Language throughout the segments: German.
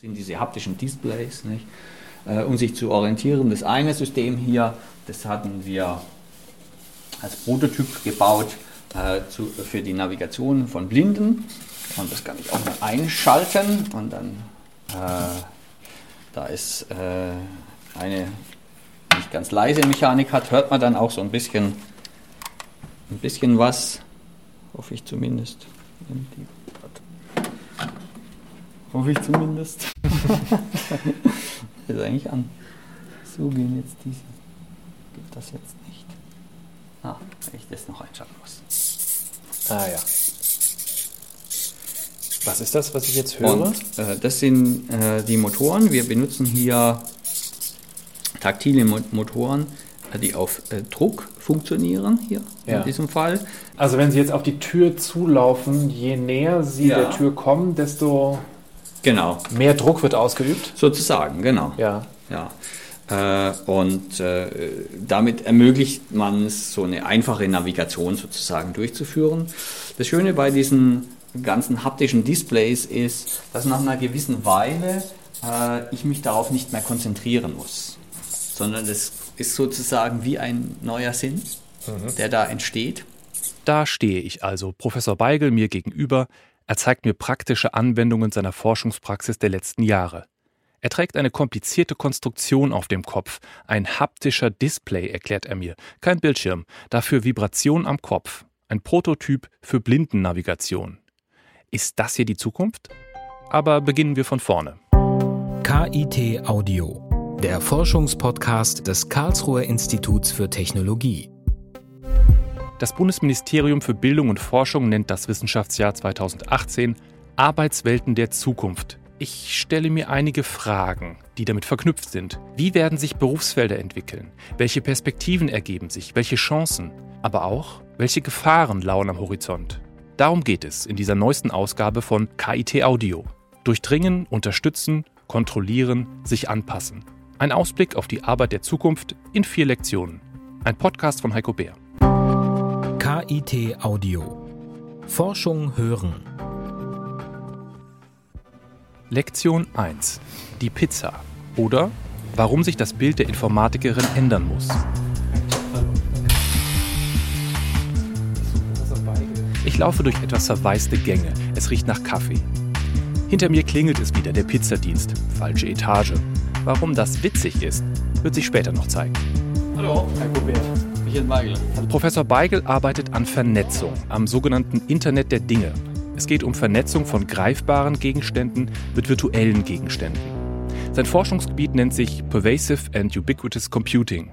sind diese haptischen Displays, nicht? Äh, um sich zu orientieren. Das eine System hier, das hatten wir als Prototyp gebaut äh, zu, für die Navigation von Blinden. Und das kann ich auch mal einschalten und dann äh, da ist äh, eine nicht ganz leise Mechanik hat, hört man dann auch so ein bisschen ein bisschen was, hoffe ich zumindest. Hoffe ich zumindest. ist eigentlich an. So gehen jetzt diese. Gibt das jetzt nicht. Ah, wenn ich das noch einschalten muss. Ah ja. Was ist das, was ich jetzt höre? Und, äh, das sind äh, die Motoren. Wir benutzen hier taktile Mo Motoren, äh, die auf äh, Druck funktionieren hier ja. in diesem Fall. Also wenn Sie jetzt auf die Tür zulaufen, je näher Sie ja. der Tür kommen, desto genau. mehr Druck wird ausgeübt? Sozusagen, genau. Ja. ja. Äh, und äh, damit ermöglicht man es, so eine einfache Navigation sozusagen durchzuführen. Das Schöne bei diesen ganzen haptischen Displays ist, dass nach einer gewissen Weile äh, ich mich darauf nicht mehr konzentrieren muss, sondern das ist sozusagen wie ein neuer Sinn, mhm. der da entsteht. Da stehe ich also, Professor Beigel mir gegenüber. Er zeigt mir praktische Anwendungen seiner Forschungspraxis der letzten Jahre. Er trägt eine komplizierte Konstruktion auf dem Kopf, ein haptischer Display, erklärt er mir, kein Bildschirm, dafür Vibration am Kopf, ein Prototyp für Blindennavigation. Ist das hier die Zukunft? Aber beginnen wir von vorne. KIT Audio, der Forschungspodcast des Karlsruher Instituts für Technologie. Das Bundesministerium für Bildung und Forschung nennt das Wissenschaftsjahr 2018 Arbeitswelten der Zukunft. Ich stelle mir einige Fragen, die damit verknüpft sind. Wie werden sich Berufsfelder entwickeln? Welche Perspektiven ergeben sich? Welche Chancen? Aber auch, welche Gefahren lauern am Horizont? Darum geht es in dieser neuesten Ausgabe von KIT Audio. Durchdringen, unterstützen, kontrollieren, sich anpassen. Ein Ausblick auf die Arbeit der Zukunft in vier Lektionen. Ein Podcast von Heiko Bär. KIT Audio. Forschung hören. Lektion 1. Die Pizza. Oder warum sich das Bild der Informatikerin ändern muss. Ich laufe durch etwas verwaiste Gänge. Es riecht nach Kaffee. Hinter mir klingelt es wieder, der Pizzadienst. Falsche Etage. Warum das witzig ist, wird sich später noch zeigen. Hallo, Herr Michael Beigel. Professor Beigel arbeitet an Vernetzung, am sogenannten Internet der Dinge. Es geht um Vernetzung von greifbaren Gegenständen mit virtuellen Gegenständen. Sein Forschungsgebiet nennt sich Pervasive and Ubiquitous Computing.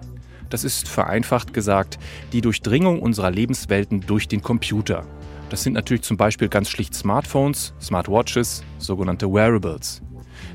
Das ist vereinfacht gesagt die Durchdringung unserer Lebenswelten durch den Computer. Das sind natürlich zum Beispiel ganz schlicht Smartphones, Smartwatches, sogenannte Wearables.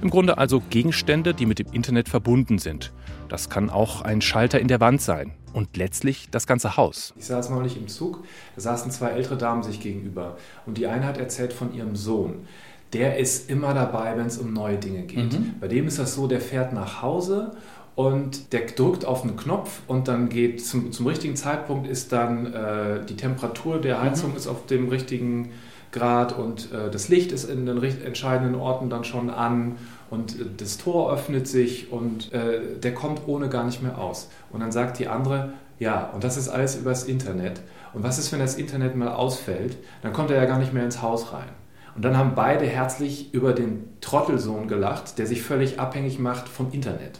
Im Grunde also Gegenstände, die mit dem Internet verbunden sind. Das kann auch ein Schalter in der Wand sein und letztlich das ganze Haus. Ich saß neulich im Zug, da saßen zwei ältere Damen sich gegenüber und die eine hat erzählt von ihrem Sohn. Der ist immer dabei, wenn es um neue Dinge geht. Mhm. Bei dem ist das so, der fährt nach Hause und der drückt auf einen Knopf und dann geht zum, zum richtigen Zeitpunkt ist dann äh, die Temperatur der mhm. Heizung mhm. ist auf dem richtigen Grad und äh, das Licht ist in den entscheidenden Orten dann schon an und äh, das Tor öffnet sich und äh, der kommt ohne gar nicht mehr aus. Und dann sagt die andere, ja, und das ist alles übers Internet. Und was ist, wenn das Internet mal ausfällt? Dann kommt er ja gar nicht mehr ins Haus rein. Und dann haben beide herzlich über den Trottelsohn gelacht, der sich völlig abhängig macht vom Internet.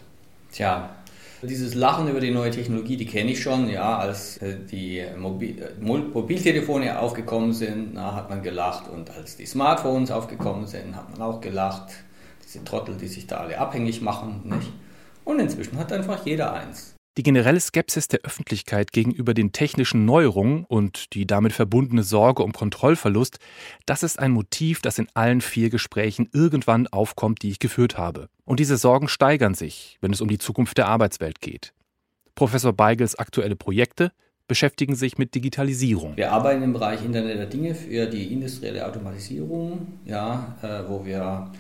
Tja, dieses Lachen über die neue Technologie, die kenne ich schon. Ja, als äh, die Mobil äh, Mobiltelefone aufgekommen sind, na, hat man gelacht. Und als die Smartphones aufgekommen sind, hat man auch gelacht. Diese Trottel, die sich da alle abhängig machen. Nicht? Und inzwischen hat einfach jeder eins. Die generelle Skepsis der Öffentlichkeit gegenüber den technischen Neuerungen und die damit verbundene Sorge um Kontrollverlust, das ist ein Motiv, das in allen vier Gesprächen irgendwann aufkommt, die ich geführt habe. Und diese Sorgen steigern sich, wenn es um die Zukunft der Arbeitswelt geht. Professor Beigels aktuelle Projekte beschäftigen sich mit Digitalisierung. Wir arbeiten im Bereich Internet der Dinge für die industrielle Automatisierung, ja, äh, wo wir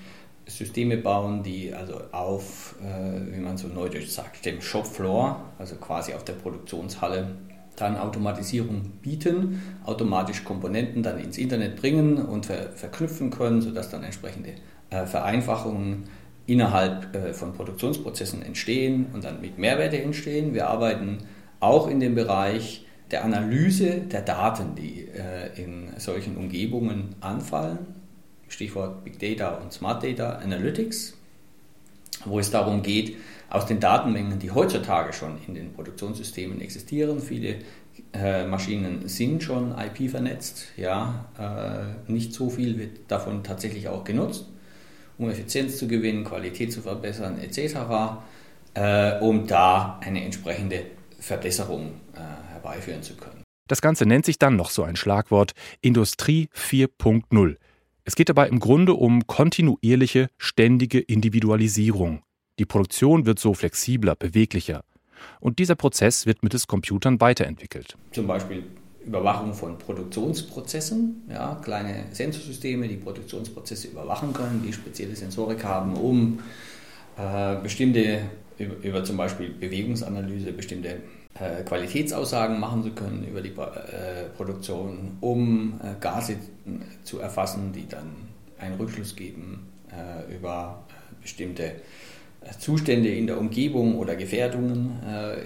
Systeme bauen, die also auf, äh, wie man so neudeutsch sagt, dem Shopfloor, also quasi auf der Produktionshalle, dann Automatisierung bieten, automatisch Komponenten dann ins Internet bringen und ver verknüpfen können, sodass dann entsprechende äh, Vereinfachungen innerhalb äh, von Produktionsprozessen entstehen und dann mit Mehrwerte entstehen. Wir arbeiten auch in dem Bereich der Analyse der Daten, die äh, in solchen Umgebungen anfallen. Stichwort Big Data und Smart Data Analytics, wo es darum geht, aus den Datenmengen, die heutzutage schon in den Produktionssystemen existieren, viele äh, Maschinen sind schon IP vernetzt, ja, äh, nicht so viel wird davon tatsächlich auch genutzt, um Effizienz zu gewinnen, Qualität zu verbessern etc., äh, um da eine entsprechende Verbesserung herbeiführen zu können. Das Ganze nennt sich dann noch so ein Schlagwort Industrie 4.0. Es geht dabei im Grunde um kontinuierliche, ständige Individualisierung. Die Produktion wird so flexibler, beweglicher. Und dieser Prozess wird mittels Computern weiterentwickelt. Zum Beispiel Überwachung von Produktionsprozessen, ja, kleine Sensorsysteme, die Produktionsprozesse überwachen können, die spezielle Sensorik haben, um äh, bestimmte, über, über, zum Beispiel Bewegungsanalyse, bestimmte Qualitätsaussagen machen zu können über die äh, Produktion, um äh, Gase zu erfassen, die dann einen Rückschluss geben äh, über äh, bestimmte Zustände in der Umgebung oder Gefährdungen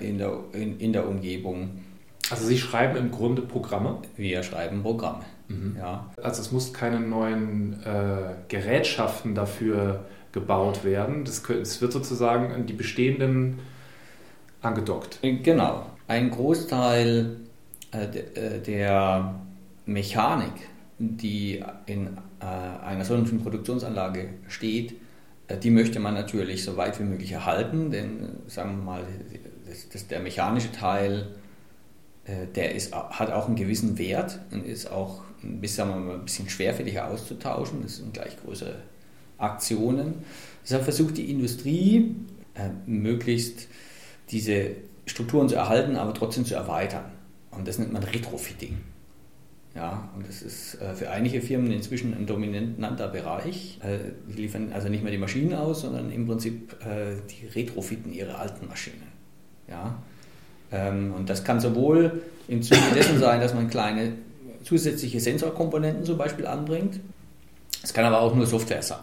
in, der, in, in der Umgebung. Also Sie schreiben im Grunde Programme? Wir schreiben Programme. Mhm. Ja. Also es muss keine neuen äh, Gerätschaften dafür gebaut werden. Das, es wird sozusagen die bestehenden angedockt. Genau. Ein Großteil äh, der Mechanik, die in äh, einer solchen Produktionsanlage steht, äh, die möchte man natürlich so weit wie möglich erhalten, denn sagen wir mal, das, das, der mechanische Teil, der ist, hat auch einen gewissen Wert und ist auch ein bisschen, sagen wir mal, ein bisschen schwerfälliger auszutauschen. Das sind gleich größere Aktionen. Deshalb versucht die Industrie möglichst diese Strukturen zu erhalten, aber trotzdem zu erweitern. Und das nennt man Retrofitting. Ja, und das ist äh, für einige Firmen inzwischen ein dominanter Bereich. Äh, die liefern also nicht mehr die Maschinen aus, sondern im Prinzip äh, die retrofitten ihre alten Maschinen. Ja, ähm, und das kann sowohl im Zuge dessen sein, dass man kleine zusätzliche Sensorkomponenten zum Beispiel anbringt. Es kann aber auch nur Software sein.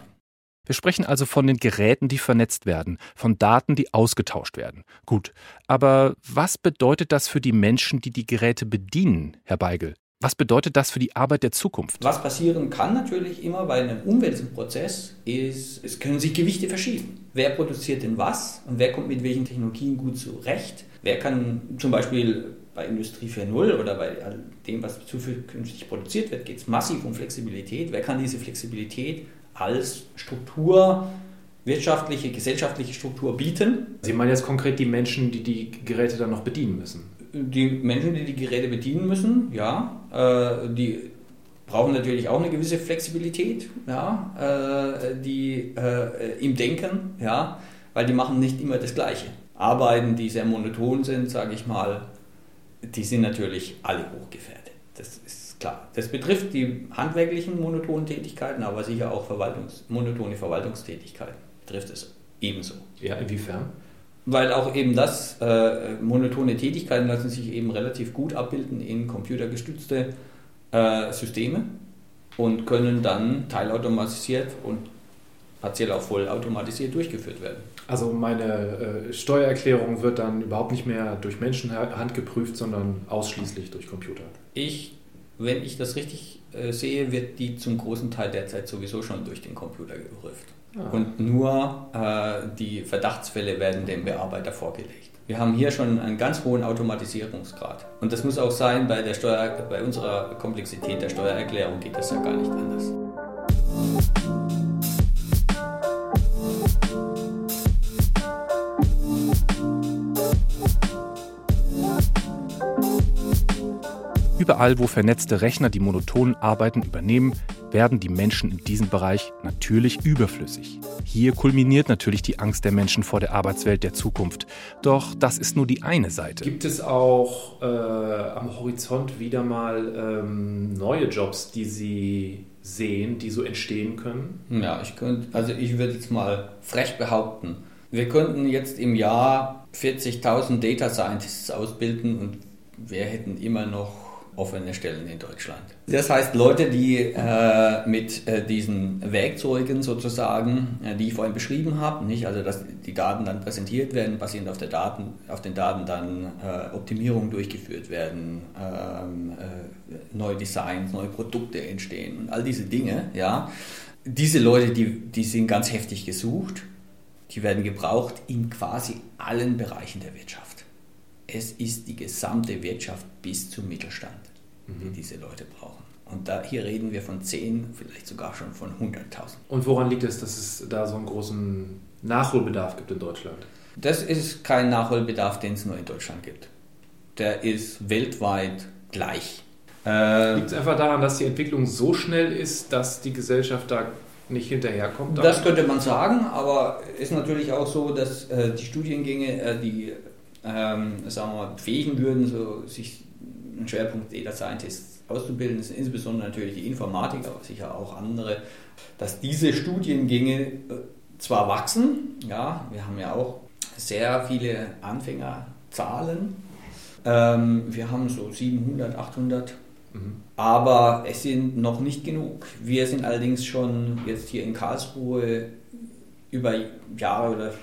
Wir sprechen also von den Geräten, die vernetzt werden, von Daten, die ausgetauscht werden. Gut, aber was bedeutet das für die Menschen, die die Geräte bedienen, Herr Beigel? Was bedeutet das für die Arbeit der Zukunft? Was passieren kann natürlich immer bei einem Umwälzungsprozess ist, es können sich Gewichte verschieben. Wer produziert denn was und wer kommt mit welchen Technologien gut zurecht? Wer kann zum Beispiel bei Industrie 4.0 oder bei dem, was zukünftig produziert wird, geht es massiv um Flexibilität. Wer kann diese Flexibilität als Struktur, wirtschaftliche, gesellschaftliche Struktur bieten. Sie meinen jetzt konkret die Menschen, die die Geräte dann noch bedienen müssen? Die Menschen, die die Geräte bedienen müssen, ja, äh, die brauchen natürlich auch eine gewisse Flexibilität, ja, äh, die äh, im Denken, ja, weil die machen nicht immer das Gleiche. Arbeiten, die sehr monoton sind, sage ich mal, die sind natürlich alle hochgefährdet. Das ist klar. Das betrifft die handwerklichen monotonen Tätigkeiten, aber sicher auch Verwaltungs monotone Verwaltungstätigkeiten betrifft es ebenso. Ja, inwiefern? Weil auch eben das, äh, monotone Tätigkeiten lassen sich eben relativ gut abbilden in computergestützte äh, Systeme und können dann teilautomatisiert und partiell auch vollautomatisiert durchgeführt werden. Also meine äh, Steuererklärung wird dann überhaupt nicht mehr durch Menschenhand geprüft, sondern ausschließlich durch Computer. Ich wenn ich das richtig äh, sehe, wird die zum großen Teil derzeit sowieso schon durch den Computer geprüft. Ah. Und nur äh, die Verdachtsfälle werden dem Bearbeiter vorgelegt. Wir haben hier schon einen ganz hohen Automatisierungsgrad. Und das muss auch sein, bei, der Steuer, bei unserer Komplexität der Steuererklärung geht das ja gar nicht anders. Überall, wo vernetzte Rechner die monotonen Arbeiten übernehmen, werden die Menschen in diesem Bereich natürlich überflüssig. Hier kulminiert natürlich die Angst der Menschen vor der Arbeitswelt der Zukunft. Doch das ist nur die eine Seite. Gibt es auch äh, am Horizont wieder mal ähm, neue Jobs, die Sie sehen, die so entstehen können? Ja, ich könnte, also ich würde jetzt mal frech behaupten, wir könnten jetzt im Jahr 40.000 Data Scientists ausbilden und wir hätten immer noch offene Stellen in Deutschland. Das heißt, Leute, die äh, mit äh, diesen Werkzeugen sozusagen, äh, die ich vorhin beschrieben habe, nicht, also dass die Daten dann präsentiert werden, basierend auf, der Daten, auf den Daten dann äh, Optimierungen durchgeführt werden, ähm, äh, neue Designs, neue Produkte entstehen und all diese Dinge, ja. Diese Leute, die, die sind ganz heftig gesucht, die werden gebraucht in quasi allen Bereichen der Wirtschaft es ist die gesamte Wirtschaft bis zum Mittelstand, die mhm. diese Leute brauchen. Und da, hier reden wir von 10, vielleicht sogar schon von 100.000. Und woran liegt es, dass es da so einen großen Nachholbedarf gibt in Deutschland? Das ist kein Nachholbedarf, den es nur in Deutschland gibt. Der ist weltweit gleich. Äh, liegt es einfach daran, dass die Entwicklung so schnell ist, dass die Gesellschaft da nicht hinterherkommt? Das könnte man sagen, aber es ist natürlich auch so, dass äh, die Studiengänge, äh, die ähm, sagen wir mal, befähigen würden, so sich einen Schwerpunkt Data Scientist auszubilden, sind insbesondere natürlich die Informatik, aber sicher auch andere, dass diese Studiengänge äh, zwar wachsen, ja, wir haben ja auch sehr viele Anfängerzahlen, ähm, wir haben so 700, 800 mhm. aber es sind noch nicht genug. Wir sind allerdings schon jetzt hier in Karlsruhe über Jahre oder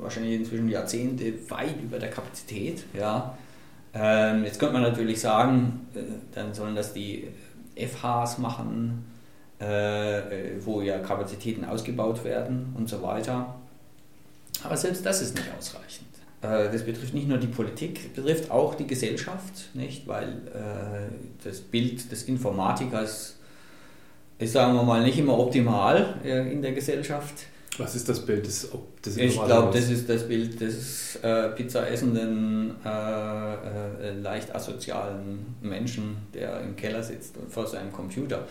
wahrscheinlich inzwischen Jahrzehnte weit über der Kapazität. Ja. Ähm, jetzt könnte man natürlich sagen, äh, dann sollen das die FHs machen, äh, wo ja Kapazitäten ausgebaut werden und so weiter. Aber selbst das ist nicht ausreichend. Äh, das betrifft nicht nur die Politik, es betrifft auch die Gesellschaft, nicht? weil äh, das Bild des Informatikers ist, sagen wir mal, nicht immer optimal äh, in der Gesellschaft. Was ist das Bild des, des Ich glaube, das ist das Bild des äh, Pizza essenden, äh, äh, leicht asozialen Menschen, der im Keller sitzt und vor seinem Computer.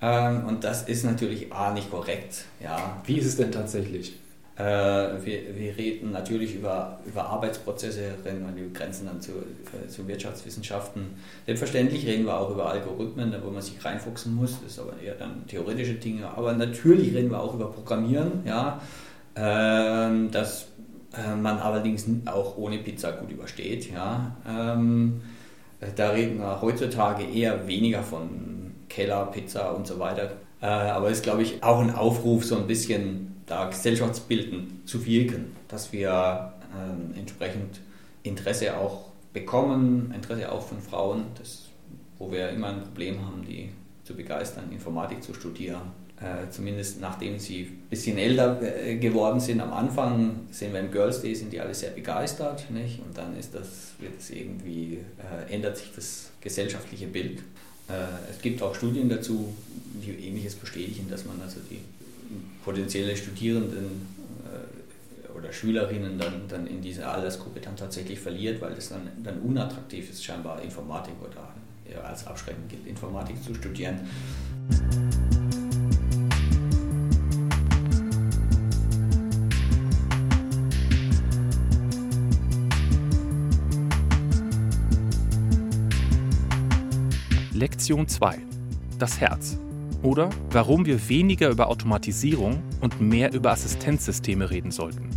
Ähm, und das ist natürlich A nicht korrekt. Ja. Wie ist es denn tatsächlich? Äh, wir, wir reden natürlich über, über Arbeitsprozesse, reden wir die Grenzen dann zu, äh, zu Wirtschaftswissenschaften. Selbstverständlich reden wir auch über Algorithmen, wo man sich reinfuchsen muss, das ist aber eher dann theoretische Dinge. Aber natürlich reden wir auch über Programmieren, ja, ähm, das äh, man allerdings auch ohne Pizza gut übersteht. Ja. Ähm, da reden wir heutzutage eher weniger von Keller, Pizza und so weiter. aber es ist, glaube ich, auch ein Aufruf, so ein bisschen da gesellschaftsbildend zu wirken, dass wir ähm, entsprechend Interesse auch bekommen, Interesse auch von Frauen, das, wo wir immer ein Problem haben, die zu begeistern, Informatik zu studieren. Äh, zumindest nachdem sie ein bisschen älter äh, geworden sind. Am Anfang sehen wir im Girls Day, sind die alle sehr begeistert. Nicht? Und dann ist das, wird es irgendwie, äh, ändert sich das gesellschaftliche Bild. Äh, es gibt auch Studien dazu, die ähnliches bestätigen, dass man also die potenzielle Studierenden äh, oder Schülerinnen dann, dann in diese Altersgruppe dann tatsächlich verliert, weil es dann, dann unattraktiv ist, scheinbar Informatik oder ja, als abschreckend gilt, Informatik zu studieren. Lektion 2. Das Herz oder warum wir weniger über Automatisierung und mehr über Assistenzsysteme reden sollten.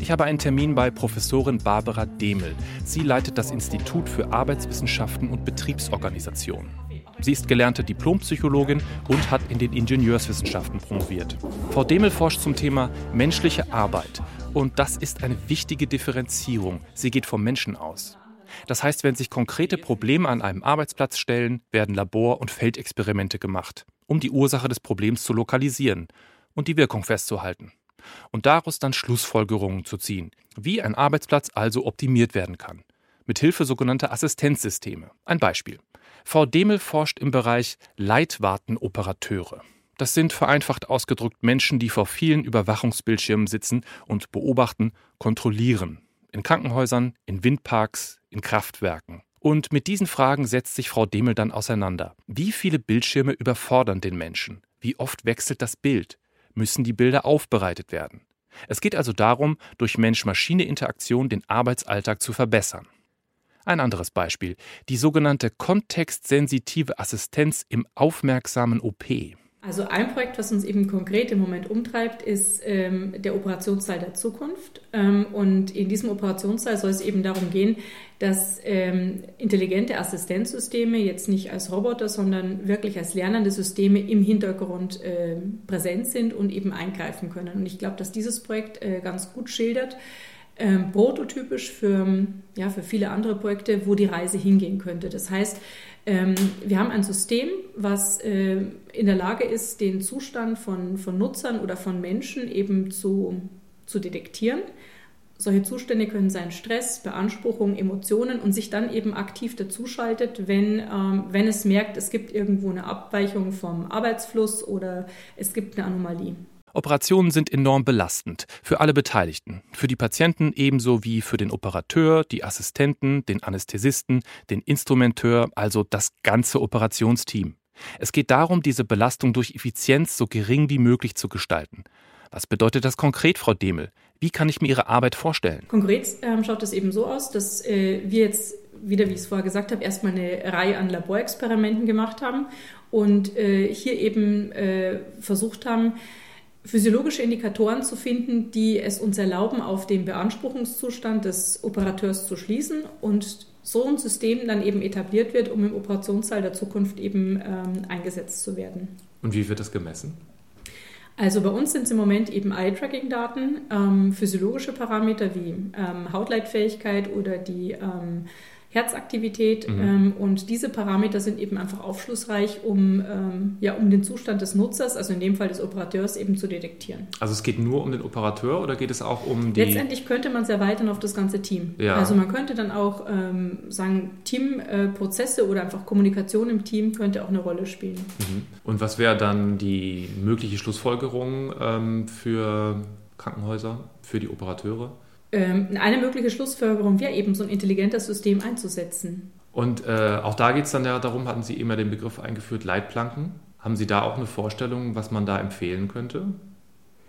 Ich habe einen Termin bei Professorin Barbara Demel. Sie leitet das Institut für Arbeitswissenschaften und Betriebsorganisation. Sie ist gelernte Diplompsychologin und hat in den Ingenieurswissenschaften promoviert. Frau Demel forscht zum Thema menschliche Arbeit. Und das ist eine wichtige Differenzierung. Sie geht vom Menschen aus. Das heißt, wenn sich konkrete Probleme an einem Arbeitsplatz stellen, werden Labor- und Feldexperimente gemacht, um die Ursache des Problems zu lokalisieren und die Wirkung festzuhalten. Und daraus dann Schlussfolgerungen zu ziehen, wie ein Arbeitsplatz also optimiert werden kann. Mit Hilfe sogenannter Assistenzsysteme. Ein Beispiel. Frau Demel forscht im Bereich Leitwartenoperateure. Das sind vereinfacht ausgedrückt Menschen, die vor vielen Überwachungsbildschirmen sitzen und beobachten, kontrollieren. In Krankenhäusern, in Windparks, in Kraftwerken. Und mit diesen Fragen setzt sich Frau Demel dann auseinander. Wie viele Bildschirme überfordern den Menschen? Wie oft wechselt das Bild? Müssen die Bilder aufbereitet werden? Es geht also darum, durch Mensch-Maschine-Interaktion den Arbeitsalltag zu verbessern. Ein anderes Beispiel, die sogenannte kontextsensitive Assistenz im aufmerksamen OP. Also ein Projekt, was uns eben konkret im Moment umtreibt, ist ähm, der Operationssaal der Zukunft. Ähm, und in diesem Operationssaal soll es eben darum gehen, dass ähm, intelligente Assistenzsysteme jetzt nicht als Roboter, sondern wirklich als lernende Systeme im Hintergrund äh, präsent sind und eben eingreifen können. Und ich glaube, dass dieses Projekt äh, ganz gut schildert, ähm, prototypisch für, ja, für viele andere Projekte, wo die Reise hingehen könnte. Das heißt, ähm, wir haben ein System, was äh, in der Lage ist, den Zustand von, von Nutzern oder von Menschen eben zu, zu detektieren. Solche Zustände können sein Stress, Beanspruchung, Emotionen und sich dann eben aktiv dazuschaltet, wenn, ähm, wenn es merkt, es gibt irgendwo eine Abweichung vom Arbeitsfluss oder es gibt eine Anomalie. Operationen sind enorm belastend für alle Beteiligten, für die Patienten ebenso wie für den Operateur, die Assistenten, den Anästhesisten, den Instrumenteur, also das ganze Operationsteam. Es geht darum, diese Belastung durch Effizienz so gering wie möglich zu gestalten. Was bedeutet das konkret, Frau Demel? Wie kann ich mir Ihre Arbeit vorstellen? Konkret ähm, schaut es eben so aus, dass äh, wir jetzt wieder, wie ich es vorher gesagt habe, erstmal eine Reihe an Laborexperimenten gemacht haben und äh, hier eben äh, versucht haben, physiologische Indikatoren zu finden, die es uns erlauben, auf den Beanspruchungszustand des Operateurs zu schließen und so ein System dann eben etabliert wird, um im Operationssaal der Zukunft eben ähm, eingesetzt zu werden. Und wie wird das gemessen? Also bei uns sind es im Moment eben Eye-Tracking-Daten, ähm, physiologische Parameter wie ähm, Hautleitfähigkeit oder die ähm, Herzaktivität. Mhm. Ähm, und diese Parameter sind eben einfach aufschlussreich, um, ähm, ja, um den Zustand des Nutzers, also in dem Fall des Operateurs, eben zu detektieren. Also es geht nur um den Operateur oder geht es auch um die... Letztendlich könnte man es erweitern auf das ganze Team. Ja. Also man könnte dann auch ähm, sagen, Teamprozesse äh, oder einfach Kommunikation im Team könnte auch eine Rolle spielen. Mhm. Und was wäre dann die mögliche Schlussfolgerung ähm, für Krankenhäuser, für die Operateure? Ähm, eine mögliche Schlussfolgerung wäre eben, so ein intelligentes System einzusetzen. Und äh, auch da geht es dann ja darum, hatten Sie immer den Begriff eingeführt, Leitplanken. Haben Sie da auch eine Vorstellung, was man da empfehlen könnte?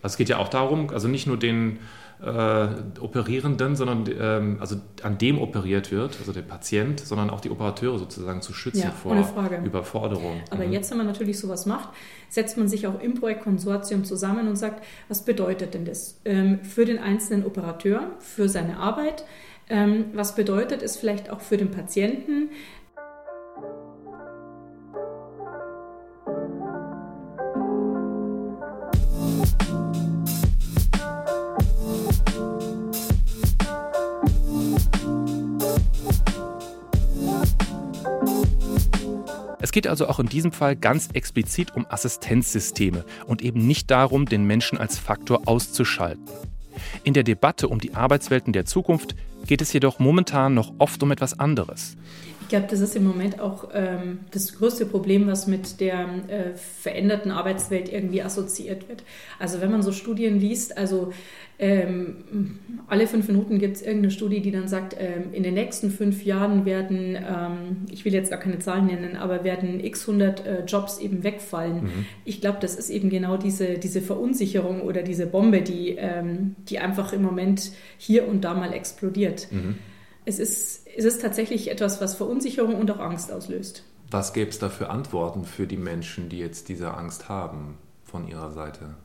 Also es geht ja auch darum, also nicht nur den äh, Operierenden, sondern ähm, also an dem operiert wird, also der Patient, sondern auch die Operateure sozusagen zu schützen ja, vor Überforderung. Aber mhm. jetzt, wenn man natürlich sowas macht, setzt man sich auch im Projektkonsortium zusammen und sagt, was bedeutet denn das ähm, für den einzelnen Operateur, für seine Arbeit? Ähm, was bedeutet es vielleicht auch für den Patienten? Es geht also auch in diesem Fall ganz explizit um Assistenzsysteme und eben nicht darum, den Menschen als Faktor auszuschalten. In der Debatte um die Arbeitswelten der Zukunft geht es jedoch momentan noch oft um etwas anderes. Ich glaube, das ist im Moment auch ähm, das größte Problem, was mit der äh, veränderten Arbeitswelt irgendwie assoziiert wird. Also wenn man so Studien liest, also ähm, alle fünf Minuten gibt es irgendeine Studie, die dann sagt, ähm, in den nächsten fünf Jahren werden, ähm, ich will jetzt gar keine Zahlen nennen, aber werden x 100 äh, Jobs eben wegfallen. Mhm. Ich glaube, das ist eben genau diese, diese Verunsicherung oder diese Bombe, die, ähm, die einfach im Moment hier und da mal explodiert. Mhm. Es ist es ist tatsächlich etwas, was Verunsicherung und auch Angst auslöst. Was gäbe es da für Antworten für die Menschen, die jetzt diese Angst haben von ihrer Seite?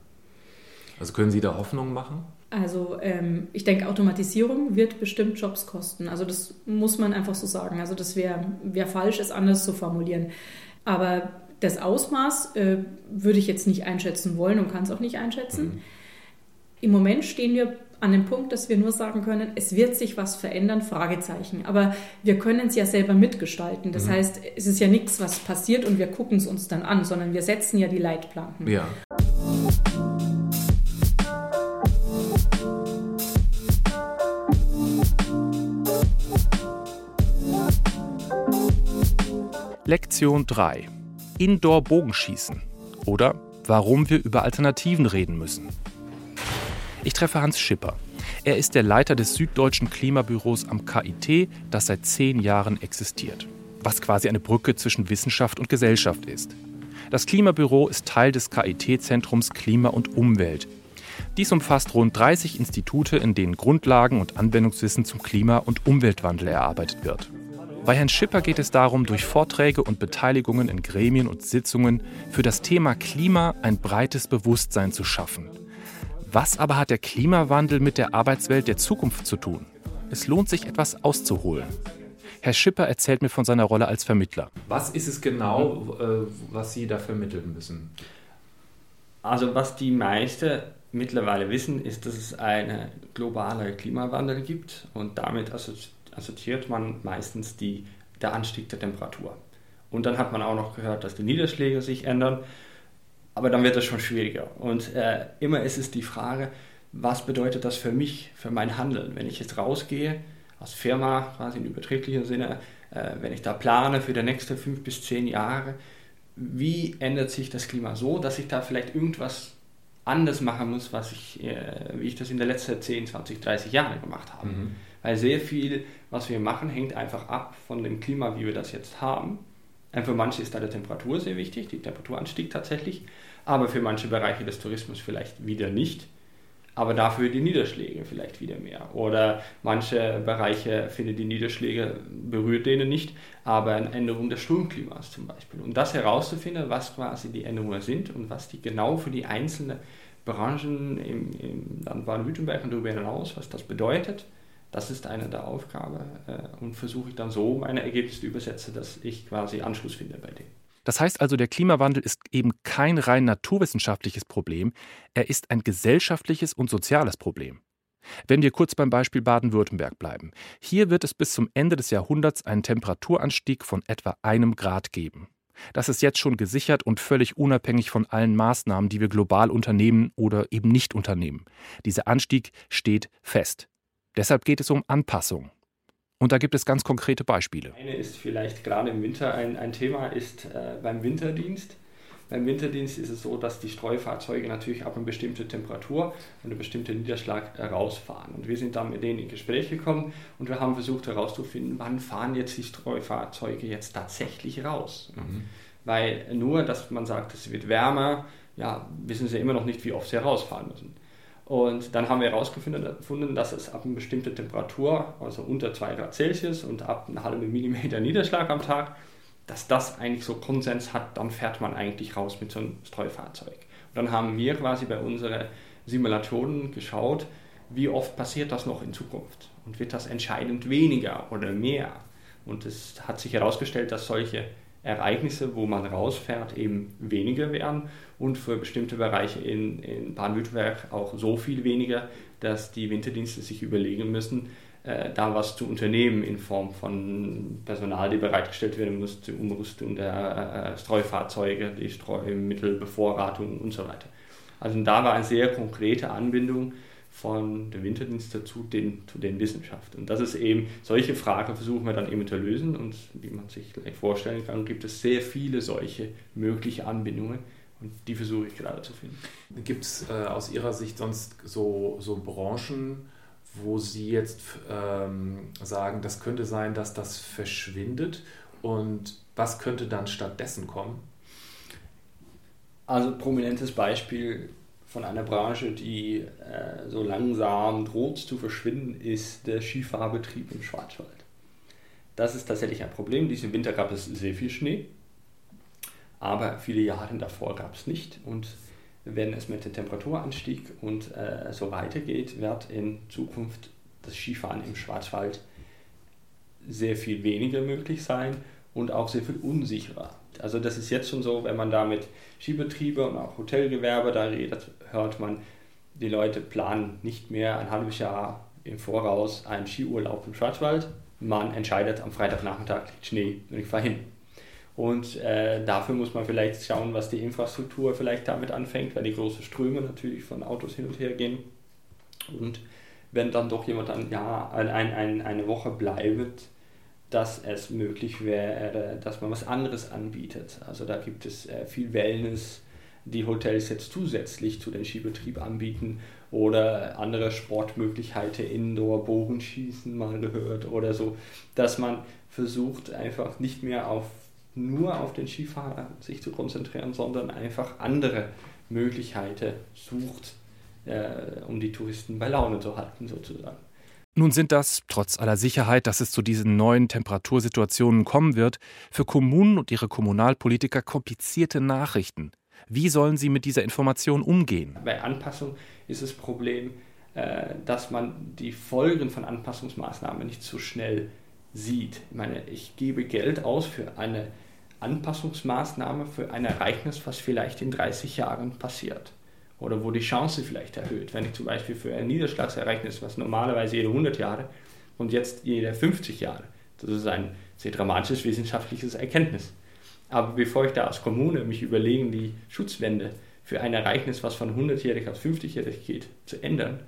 Also können Sie da Hoffnung machen? Also ähm, ich denke, Automatisierung wird bestimmt Jobs kosten. Also das muss man einfach so sagen. Also das wäre wär falsch, es anders zu formulieren. Aber das Ausmaß äh, würde ich jetzt nicht einschätzen wollen und kann es auch nicht einschätzen. Mhm. Im Moment stehen wir an dem Punkt, dass wir nur sagen können, es wird sich was verändern, Fragezeichen. Aber wir können es ja selber mitgestalten. Das mhm. heißt, es ist ja nichts, was passiert und wir gucken es uns dann an, sondern wir setzen ja die Leitplanken. Ja. Lektion 3. Indoor-Bogenschießen. Oder warum wir über Alternativen reden müssen. Ich treffe Hans Schipper. Er ist der Leiter des Süddeutschen Klimabüros am KIT, das seit zehn Jahren existiert. Was quasi eine Brücke zwischen Wissenschaft und Gesellschaft ist. Das Klimabüro ist Teil des KIT-Zentrums Klima und Umwelt. Dies umfasst rund 30 Institute, in denen Grundlagen und Anwendungswissen zum Klima- und Umweltwandel erarbeitet wird. Bei Herrn Schipper geht es darum, durch Vorträge und Beteiligungen in Gremien und Sitzungen für das Thema Klima ein breites Bewusstsein zu schaffen. Was aber hat der Klimawandel mit der Arbeitswelt der Zukunft zu tun? Es lohnt sich etwas auszuholen. Herr Schipper erzählt mir von seiner Rolle als Vermittler. Was ist es genau, äh, was Sie da vermitteln müssen? Also was die meisten mittlerweile wissen, ist, dass es einen globalen Klimawandel gibt und damit assozi assoziiert man meistens die, der Anstieg der Temperatur. Und dann hat man auch noch gehört, dass die Niederschläge sich ändern, aber dann wird es schon schwieriger. Und äh, immer ist es die Frage, was bedeutet das für mich, für mein Handeln, wenn ich jetzt rausgehe, als Firma quasi in überträglichem Sinne, äh, wenn ich da plane für die nächsten fünf bis zehn Jahre, wie ändert sich das Klima so, dass ich da vielleicht irgendwas anders machen muss, was ich, äh, wie ich das in den letzten 10, 20, 30 Jahren gemacht habe. Mhm. Weil sehr viel, was wir machen, hängt einfach ab von dem Klima, wie wir das jetzt haben. Und für manche ist da die Temperatur sehr wichtig, die Temperaturanstieg tatsächlich, aber für manche Bereiche des Tourismus vielleicht wieder nicht. Aber dafür die Niederschläge vielleicht wieder mehr. Oder manche Bereiche finden die Niederschläge, berührt denen nicht, aber eine Änderung des Stromklimas zum Beispiel. Und das herauszufinden, was quasi die Änderungen sind und was die genau für die einzelnen Branchen im, im Land Baden-Württemberg und darüber hinaus, was das bedeutet, das ist eine der Aufgaben äh, und versuche ich dann so meine Ergebnisse zu übersetzen, dass ich quasi Anschluss finde bei denen. Das heißt also, der Klimawandel ist eben kein rein naturwissenschaftliches Problem, er ist ein gesellschaftliches und soziales Problem. Wenn wir kurz beim Beispiel Baden-Württemberg bleiben. Hier wird es bis zum Ende des Jahrhunderts einen Temperaturanstieg von etwa einem Grad geben. Das ist jetzt schon gesichert und völlig unabhängig von allen Maßnahmen, die wir global unternehmen oder eben nicht unternehmen. Dieser Anstieg steht fest. Deshalb geht es um Anpassung. Und da gibt es ganz konkrete Beispiele. Eine ist vielleicht gerade im Winter ein, ein Thema, ist äh, beim Winterdienst. Beim Winterdienst ist es so, dass die Streufahrzeuge natürlich ab einer bestimmten Temperatur und einem bestimmten Niederschlag rausfahren. Und wir sind dann mit denen in Gespräch gekommen und wir haben versucht herauszufinden, wann fahren jetzt die Streufahrzeuge jetzt tatsächlich raus. Mhm. Weil nur, dass man sagt, es wird wärmer, ja, wissen sie immer noch nicht, wie oft sie rausfahren müssen. Und dann haben wir herausgefunden, dass es ab einer bestimmten Temperatur, also unter 2 Grad Celsius und ab einer halben Millimeter Niederschlag am Tag, dass das eigentlich so Konsens hat, dann fährt man eigentlich raus mit so einem Streufahrzeug. Und dann haben wir quasi bei unseren Simulationen geschaut, wie oft passiert das noch in Zukunft und wird das entscheidend weniger oder mehr. Und es hat sich herausgestellt, dass solche Ereignisse, wo man rausfährt, eben weniger werden und für bestimmte Bereiche in, in Baden-Württemberg auch so viel weniger, dass die Winterdienste sich überlegen müssen, äh, da was zu unternehmen in Form von Personal, die bereitgestellt werden muss, die Umrüstung der äh, Streufahrzeuge, die Streumittelbevorratung und so weiter. Also da war eine sehr konkrete Anbindung von der Winterdienste zu den, zu den Wissenschaften. Und das ist eben, solche Fragen versuchen wir dann eben zu lösen und wie man sich gleich vorstellen kann, gibt es sehr viele solche mögliche Anbindungen und die versuche ich gerade zu finden. Gibt es äh, aus Ihrer Sicht sonst so, so Branchen, wo Sie jetzt ähm, sagen, das könnte sein, dass das verschwindet und was könnte dann stattdessen kommen? Also prominentes Beispiel von einer Branche, die äh, so langsam droht zu verschwinden, ist der Skifahrbetrieb im Schwarzwald. Das ist tatsächlich ein Problem. Diesen Winter gab es sehr viel Schnee, aber viele Jahre davor gab es nicht. Und wenn es mit dem Temperaturanstieg und äh, so weitergeht, wird in Zukunft das Skifahren im Schwarzwald sehr viel weniger möglich sein und auch sehr viel unsicherer. Also das ist jetzt schon so, wenn man da mit Skibetriebe und auch Hotelgewerbe da redet, hört man, die Leute planen nicht mehr ein halbes Jahr im Voraus einen Skiurlaub im Schwarzwald. Man entscheidet, am Freitagnachmittag Schnee und ich fahre hin. Und äh, dafür muss man vielleicht schauen, was die Infrastruktur vielleicht damit anfängt, weil die großen Ströme natürlich von Autos hin und her gehen. Und wenn dann doch jemand dann ja, ein, ein, eine Woche bleibt, dass es möglich wäre, dass man was anderes anbietet. Also da gibt es äh, viel Wellness, die Hotels jetzt zusätzlich zu den Skibetrieb anbieten oder andere Sportmöglichkeiten, Indoor, Bogenschießen mal gehört oder so, dass man versucht einfach nicht mehr auf nur auf den Skifahrer sich zu konzentrieren, sondern einfach andere Möglichkeiten sucht, äh, um die Touristen bei Laune zu halten sozusagen. Nun sind das, trotz aller Sicherheit, dass es zu diesen neuen Temperatursituationen kommen wird, für Kommunen und ihre Kommunalpolitiker komplizierte Nachrichten. Wie sollen sie mit dieser Information umgehen? Bei Anpassung ist das Problem, äh, dass man die Folgen von Anpassungsmaßnahmen nicht so schnell sieht. Ich meine, ich gebe Geld aus für eine Anpassungsmaßnahme, für ein Ereignis, was vielleicht in 30 Jahren passiert oder wo die Chance vielleicht erhöht. Wenn ich zum Beispiel für ein Niederschlagsereignis, was normalerweise jede 100 Jahre und jetzt jede 50 Jahre, das ist ein sehr dramatisches wissenschaftliches Erkenntnis. Aber bevor ich da als Kommune mich überlegen, die Schutzwände für ein Ereignis, was von 100-jährig auf 50-jährig geht, zu ändern,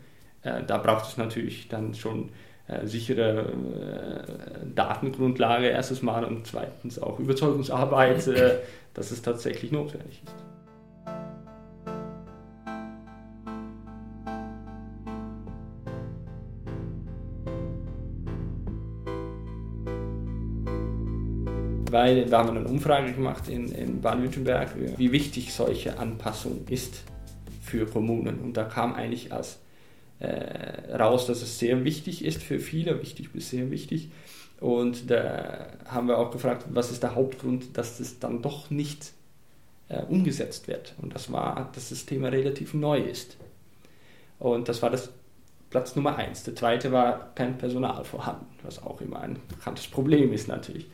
äh, da braucht es natürlich dann schon äh, sichere äh, Datengrundlage erstes Mal und zweitens auch Überzeugungsarbeit, äh, dass es tatsächlich notwendig ist. Weil wir haben eine Umfrage gemacht in, in Baden-Württemberg, wie wichtig solche Anpassung ist für Kommunen. Und da kam eigentlich als äh, raus, dass es sehr wichtig ist für viele, wichtig bis sehr wichtig. Und da haben wir auch gefragt, was ist der Hauptgrund, dass das dann doch nicht äh, umgesetzt wird. Und das war, dass das Thema relativ neu ist. Und das war das Platz Nummer eins. Der zweite war kein Personal vorhanden, was auch immer ein bekanntes Problem ist natürlich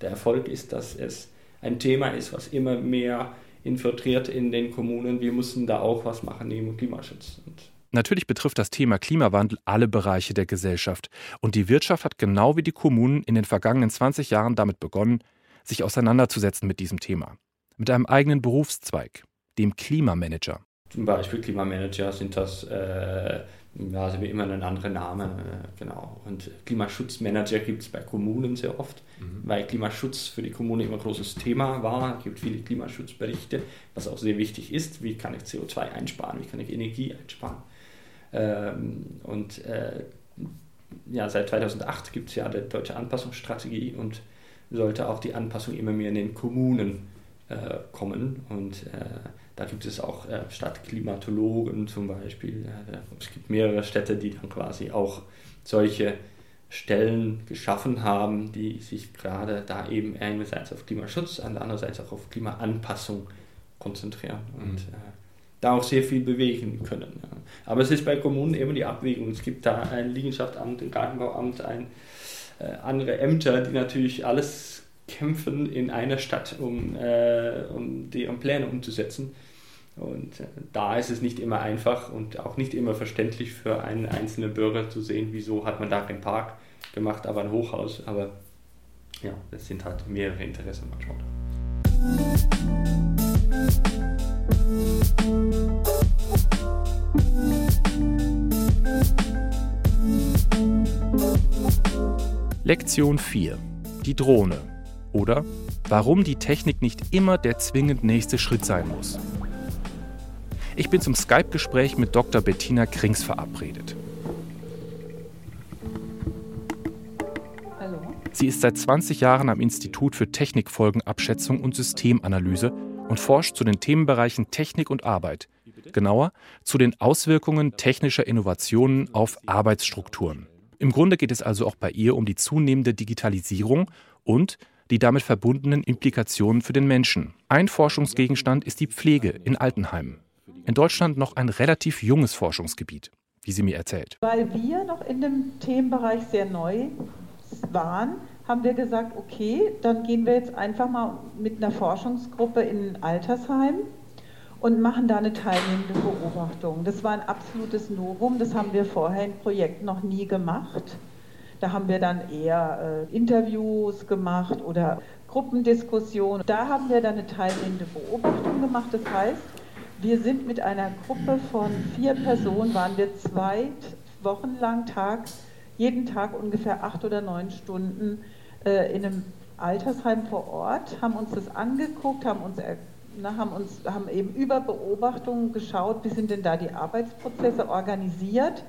der Erfolg ist, dass es ein Thema ist, was immer mehr infiltriert in den Kommunen. Wir müssen da auch was machen neben Klimaschutz. Und Natürlich betrifft das Thema Klimawandel alle Bereiche der Gesellschaft. Und die Wirtschaft hat genau wie die Kommunen in den vergangenen 20 Jahren damit begonnen, sich auseinanderzusetzen mit diesem Thema. Mit einem eigenen Berufszweig, dem Klimamanager. Zum Beispiel Klimamanager sind das äh, ja, also wie immer ein anderer Name, äh, genau. Und Klimaschutzmanager gibt es bei Kommunen sehr oft, mhm. weil Klimaschutz für die Kommune immer ein großes Thema war. Es gibt viele Klimaschutzberichte, was auch sehr wichtig ist. Wie kann ich CO2 einsparen? Wie kann ich Energie einsparen? Ähm, und äh, ja, seit 2008 gibt es ja die deutsche Anpassungsstrategie und sollte auch die Anpassung immer mehr in den Kommunen äh, kommen. Und da gibt es auch äh, Stadtklimatologen zum Beispiel. Es gibt mehrere Städte, die dann quasi auch solche Stellen geschaffen haben, die sich gerade da eben einerseits auf Klimaschutz, andererseits auch auf Klimaanpassung konzentrieren und mhm. äh, da auch sehr viel bewegen können. Ja. Aber es ist bei Kommunen immer die Abwägung. Es gibt da ein Liegenschaftsamt, ein Gartenbauamt, ein, äh, andere Ämter, die natürlich alles kämpfen in einer Stadt, um, äh, um deren Pläne umzusetzen. Und äh, da ist es nicht immer einfach und auch nicht immer verständlich für einen einzelnen Bürger zu sehen, wieso hat man da keinen Park gemacht, aber ein Hochhaus. Aber ja, es sind halt mehrere Interessen manchmal. Lektion 4. Die Drohne. Oder warum die Technik nicht immer der zwingend nächste Schritt sein muss. Ich bin zum Skype-Gespräch mit Dr. Bettina Krings verabredet. Hallo. Sie ist seit 20 Jahren am Institut für Technikfolgenabschätzung und Systemanalyse und forscht zu den Themenbereichen Technik und Arbeit, genauer zu den Auswirkungen technischer Innovationen auf Arbeitsstrukturen. Im Grunde geht es also auch bei ihr um die zunehmende Digitalisierung und die damit verbundenen Implikationen für den Menschen. Ein Forschungsgegenstand ist die Pflege in Altenheimen in Deutschland noch ein relativ junges Forschungsgebiet, wie sie mir erzählt. Weil wir noch in dem Themenbereich sehr neu waren, haben wir gesagt, okay, dann gehen wir jetzt einfach mal mit einer Forschungsgruppe in ein Altersheim und machen da eine teilnehmende Beobachtung. Das war ein absolutes Novum, das haben wir vorher in Projekten noch nie gemacht. Da haben wir dann eher äh, Interviews gemacht oder Gruppendiskussionen. Da haben wir dann eine teilnehmende Beobachtung gemacht. Das heißt, wir sind mit einer Gruppe von vier Personen, waren wir zwei Wochen lang Tag, jeden Tag ungefähr acht oder neun Stunden äh, in einem Altersheim vor Ort, haben uns das angeguckt, haben uns, na, haben uns haben eben über Beobachtungen geschaut, wie sind denn da die Arbeitsprozesse organisiert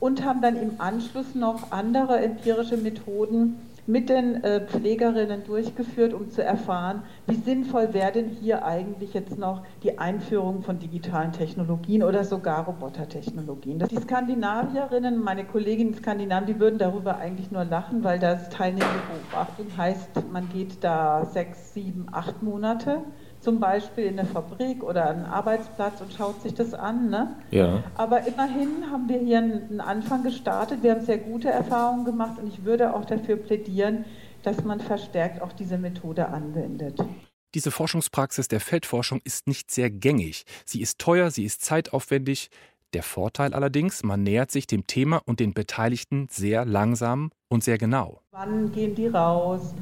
und haben dann im Anschluss noch andere empirische Methoden mit den äh, Pflegerinnen durchgeführt, um zu erfahren, wie sinnvoll wäre denn hier eigentlich jetzt noch die Einführung von digitalen Technologien oder sogar Robotertechnologien. Die Skandinavierinnen, meine Kolleginnen in Skandinavien, die würden darüber eigentlich nur lachen, weil das teilnehmende Beobachtung heißt, man geht da sechs, sieben, acht Monate zum Beispiel in eine Fabrik oder einen Arbeitsplatz und schaut sich das an. Ne? Ja. Aber immerhin haben wir hier einen Anfang gestartet. Wir haben sehr gute Erfahrungen gemacht und ich würde auch dafür plädieren, dass man verstärkt auch diese Methode anwendet. Diese Forschungspraxis der Feldforschung ist nicht sehr gängig. Sie ist teuer, sie ist zeitaufwendig. Der Vorteil allerdings, man nähert sich dem Thema und den Beteiligten sehr langsam und sehr genau. Wann gehen die raus?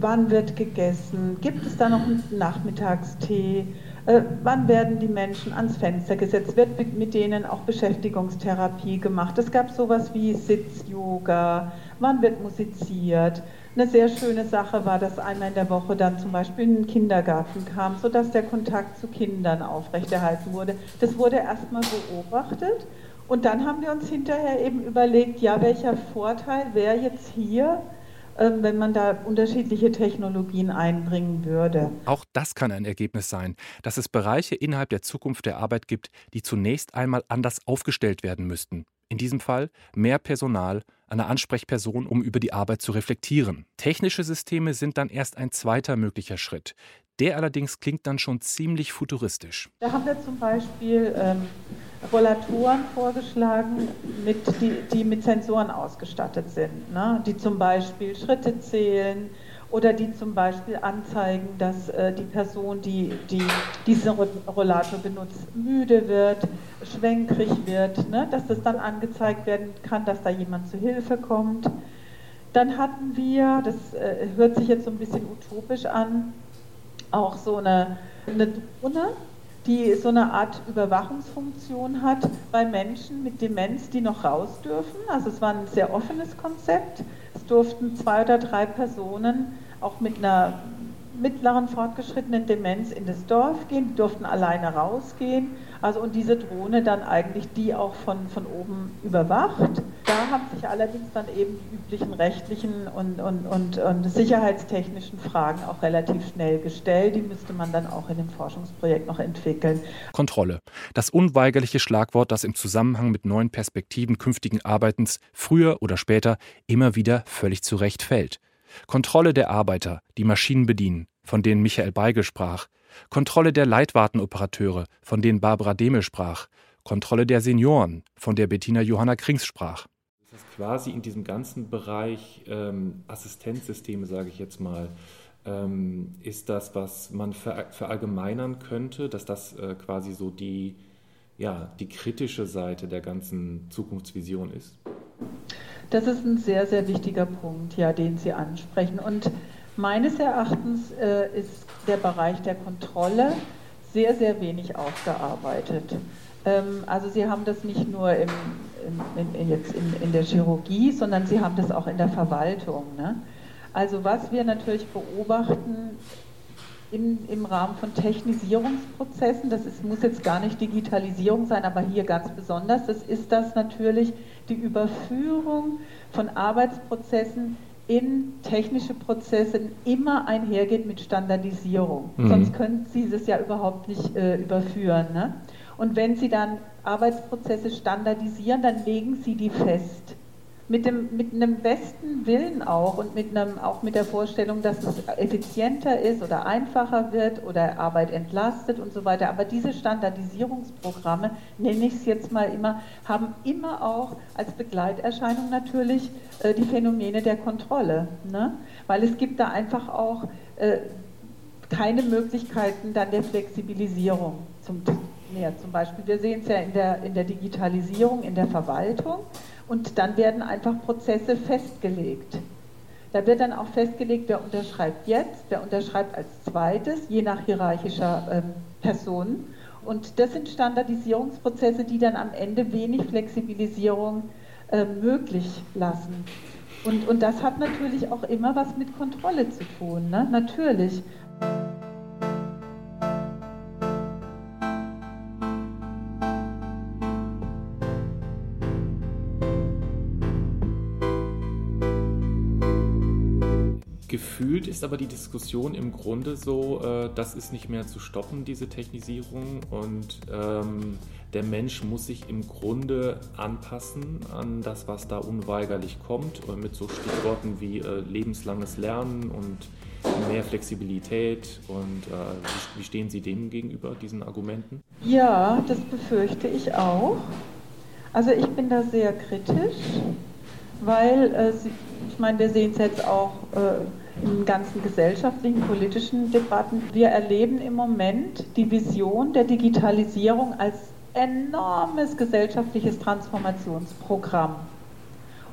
wann wird gegessen, gibt es da noch einen Nachmittagstee, äh, wann werden die Menschen ans Fenster gesetzt, wird mit denen auch Beschäftigungstherapie gemacht. Es gab sowas wie Sitz-Yoga, wann wird musiziert. Eine sehr schöne Sache war, dass einmal in der Woche dann zum Beispiel ein Kindergarten kam, sodass der Kontakt zu Kindern aufrechterhalten wurde. Das wurde erstmal beobachtet und dann haben wir uns hinterher eben überlegt, ja, welcher Vorteil wäre jetzt hier, ähm, wenn man da unterschiedliche Technologien einbringen würde. Auch das kann ein Ergebnis sein, dass es Bereiche innerhalb der Zukunft der Arbeit gibt, die zunächst einmal anders aufgestellt werden müssten. In diesem Fall mehr Personal, eine Ansprechperson, um über die Arbeit zu reflektieren. Technische Systeme sind dann erst ein zweiter möglicher Schritt. Der allerdings klingt dann schon ziemlich futuristisch. Da haben wir zum Beispiel ähm, Rollatoren vorgeschlagen, mit, die, die, mit Sensoren ausgestattet sind, ne? die zum Beispiel Schritte zählen oder die zum Beispiel anzeigen, dass äh, die Person, die, die diesen Rollator benutzt, müde wird, schwenkrig wird, ne? dass das dann angezeigt werden kann, dass da jemand zu Hilfe kommt. Dann hatten wir, das äh, hört sich jetzt so ein bisschen utopisch an, auch so eine, eine Drohne, die so eine Art Überwachungsfunktion hat bei Menschen mit Demenz, die noch raus dürfen. Also es war ein sehr offenes Konzept. Es durften zwei oder drei Personen auch mit einer mittleren fortgeschrittenen Demenz in das Dorf gehen, die durften alleine rausgehen. Also und diese Drohne dann eigentlich die auch von, von oben überwacht. Da haben sich allerdings dann eben die üblichen rechtlichen und, und, und, und sicherheitstechnischen Fragen auch relativ schnell gestellt. Die müsste man dann auch in dem Forschungsprojekt noch entwickeln. Kontrolle. Das unweigerliche Schlagwort, das im Zusammenhang mit neuen Perspektiven künftigen Arbeitens früher oder später immer wieder völlig zurecht fällt. Kontrolle der Arbeiter, die Maschinen bedienen, von denen Michael Beige sprach, Kontrolle der Leitwartenoperateure, von denen Barbara Demel sprach, Kontrolle der Senioren, von der Bettina Johanna Krings sprach. Das ist quasi in diesem ganzen Bereich ähm, Assistenzsysteme, sage ich jetzt mal, ähm, ist das, was man ver verallgemeinern könnte, dass das äh, quasi so die, ja, die kritische Seite der ganzen Zukunftsvision ist? Das ist ein sehr, sehr wichtiger Punkt, ja, den Sie ansprechen. Und meines Erachtens äh, ist der Bereich der Kontrolle sehr, sehr wenig aufgearbeitet. Ähm, also Sie haben das nicht nur im, in, in, jetzt in, in, der Chirurgie, sondern Sie haben das auch in der Verwaltung. Ne? Also was wir natürlich beobachten in, im Rahmen von Technisierungsprozessen, das ist, muss jetzt gar nicht Digitalisierung sein, aber hier ganz besonders, das ist das natürlich die Überführung von Arbeitsprozessen in technische Prozesse immer einhergeht mit Standardisierung. Mhm. Sonst können Sie das ja überhaupt nicht äh, überführen. Ne? Und wenn Sie dann Arbeitsprozesse standardisieren, dann legen Sie die fest mit, dem, mit einem besten Willen auch und mit einem, auch mit der Vorstellung, dass es effizienter ist oder einfacher wird oder Arbeit entlastet und so weiter. Aber diese Standardisierungsprogramme, nenne ich es jetzt mal immer, haben immer auch als Begleiterscheinung natürlich äh, die Phänomene der Kontrolle. Ne? Weil es gibt da einfach auch äh, keine Möglichkeiten dann der Flexibilisierung. Zum, mehr. Zum Beispiel, wir sehen es ja in der, in der Digitalisierung, in der Verwaltung. Und dann werden einfach Prozesse festgelegt. Da wird dann auch festgelegt, wer unterschreibt jetzt, wer unterschreibt als zweites, je nach hierarchischer ähm, Person. Und das sind Standardisierungsprozesse, die dann am Ende wenig Flexibilisierung äh, möglich lassen. Und, und das hat natürlich auch immer was mit Kontrolle zu tun, ne? natürlich. Gefühlt ist aber die Diskussion im Grunde so, äh, das ist nicht mehr zu stoppen, diese Technisierung. Und ähm, der Mensch muss sich im Grunde anpassen an das, was da unweigerlich kommt. Mit so Stichworten wie äh, lebenslanges Lernen und mehr Flexibilität. Und äh, wie, wie stehen Sie dem gegenüber, diesen Argumenten? Ja, das befürchte ich auch. Also ich bin da sehr kritisch, weil äh, ich meine, wir sehen es jetzt auch äh, in ganzen gesellschaftlichen, politischen Debatten. Wir erleben im Moment die Vision der Digitalisierung als enormes gesellschaftliches Transformationsprogramm.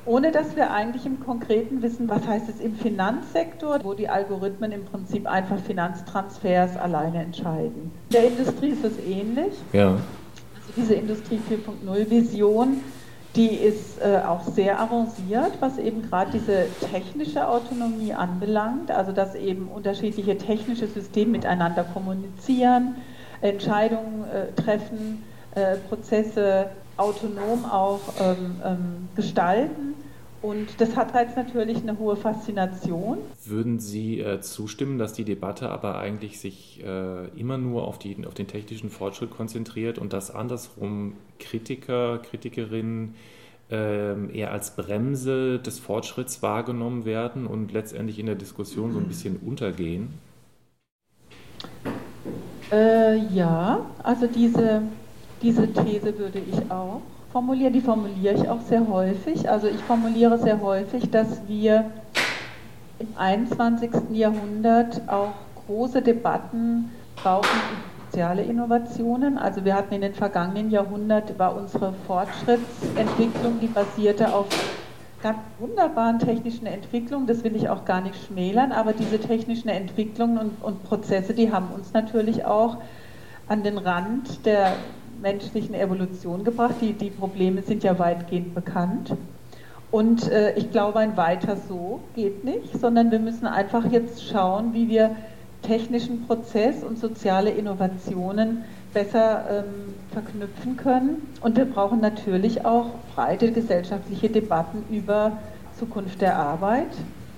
Ohne dass wir eigentlich im Konkreten wissen, was heißt es im Finanzsektor, wo die Algorithmen im Prinzip einfach Finanztransfers alleine entscheiden. In der Industrie ist es ähnlich. Ja. Also diese Industrie 4.0 Vision die ist äh, auch sehr avanciert, was eben gerade diese technische Autonomie anbelangt, also dass eben unterschiedliche technische Systeme miteinander kommunizieren, Entscheidungen äh, treffen, äh, Prozesse autonom auch ähm, ähm, gestalten. Und das hat jetzt natürlich eine hohe Faszination. Würden Sie äh, zustimmen, dass die Debatte aber eigentlich sich äh, immer nur auf, die, auf den technischen Fortschritt konzentriert und dass andersrum Kritiker, Kritikerinnen äh, eher als Bremse des Fortschritts wahrgenommen werden und letztendlich in der Diskussion so ein bisschen untergehen? Äh, ja, also diese, diese These würde ich auch formulieren. Die formuliere ich auch sehr häufig. Also ich formuliere sehr häufig, dass wir im 21. Jahrhundert auch große Debatten brauchen über soziale Innovationen. Also wir hatten in den vergangenen Jahrhunderten, war unsere Fortschrittsentwicklung, die basierte auf ganz wunderbaren technischen Entwicklungen, das will ich auch gar nicht schmälern, aber diese technischen Entwicklungen und, und Prozesse, die haben uns natürlich auch an den Rand der menschlichen Evolution gebracht. Die, die Probleme sind ja weitgehend bekannt. Und äh, ich glaube, ein weiter so geht nicht, sondern wir müssen einfach jetzt schauen, wie wir technischen Prozess und soziale Innovationen besser ähm, verknüpfen können. Und wir brauchen natürlich auch breite gesellschaftliche Debatten über Zukunft der Arbeit,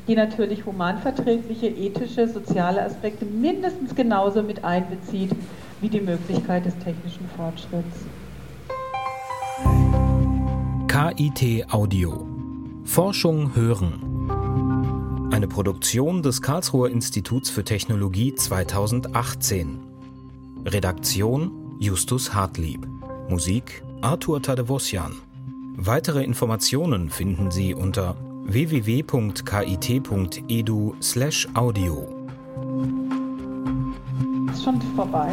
die natürlich humanverträgliche, ethische, soziale Aspekte mindestens genauso mit einbezieht wie die Möglichkeit des technischen Fortschritts. KIT Audio. Forschung hören. Eine Produktion des Karlsruher Instituts für Technologie 2018. Redaktion Justus Hartlieb. Musik Arthur Tadevosjan. Weitere Informationen finden Sie unter www.kit.edu/audio schon vorbei?